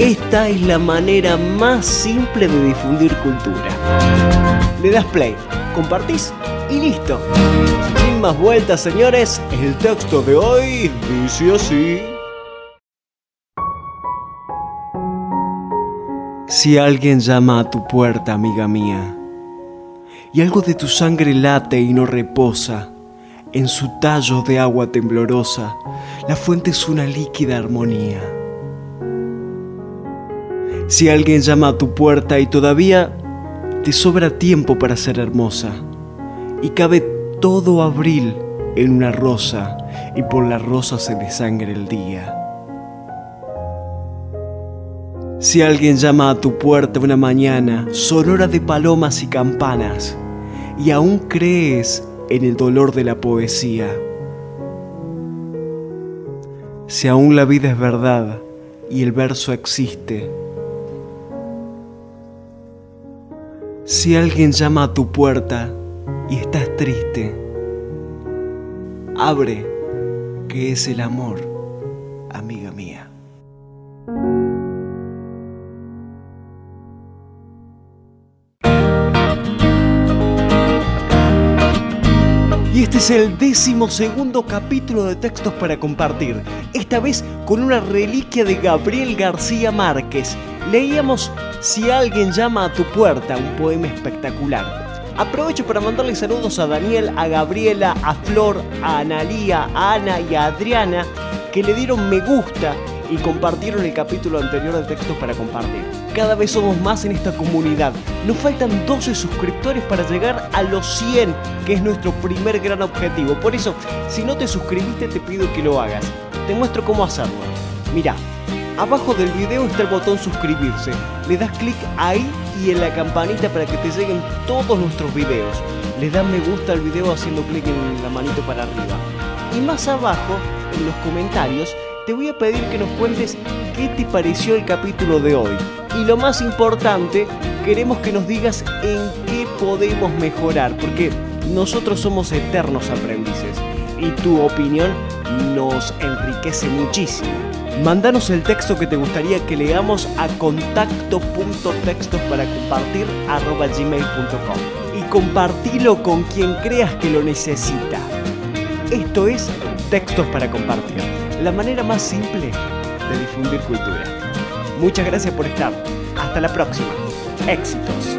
Esta es la manera más simple de difundir cultura. Le das play, compartís y listo. Sin más vueltas, señores, el texto de hoy dice así. Si alguien llama a tu puerta, amiga mía, y algo de tu sangre late y no reposa, en su tallo de agua temblorosa, la fuente es una líquida armonía si alguien llama a tu puerta y todavía te sobra tiempo para ser hermosa, y cabe todo abril en una rosa, y por la rosa se desangre el día. Si alguien llama a tu puerta una mañana, sonora de palomas y campanas, y aún crees en el dolor de la poesía, si aún la vida es verdad y el verso existe, Si alguien llama a tu puerta y estás triste, abre, que es el amor, amiga mía. Este es el décimo segundo capítulo de textos para compartir, esta vez con una reliquia de Gabriel García Márquez. Leíamos Si alguien llama a tu puerta, un poema espectacular. Aprovecho para mandarle saludos a Daniel, a Gabriela, a Flor, a Analía, a Ana y a Adriana que le dieron me gusta y compartieron el capítulo anterior de textos para compartir. Cada vez somos más en esta comunidad. Nos faltan 12 suscriptores para llegar a los 100, que es nuestro primer gran objetivo. Por eso, si no te suscribiste, te pido que lo hagas. Te muestro cómo hacerlo. Mira, abajo del video está el botón suscribirse. Le das clic ahí y en la campanita para que te lleguen todos nuestros videos. Le das me gusta al video haciendo clic en la manito para arriba. Y más abajo, en los comentarios, te voy a pedir que nos cuentes qué te pareció el capítulo de hoy. Y lo más importante, queremos que nos digas en qué podemos mejorar, porque nosotros somos eternos aprendices y tu opinión nos enriquece muchísimo. Mándanos el texto que te gustaría que leamos a contacto.textos para compartir gmail.com y compartilo con quien creas que lo necesita. Esto es Textos para compartir la manera más simple de difundir cultura. Muchas gracias por estar. Hasta la próxima. Éxitos.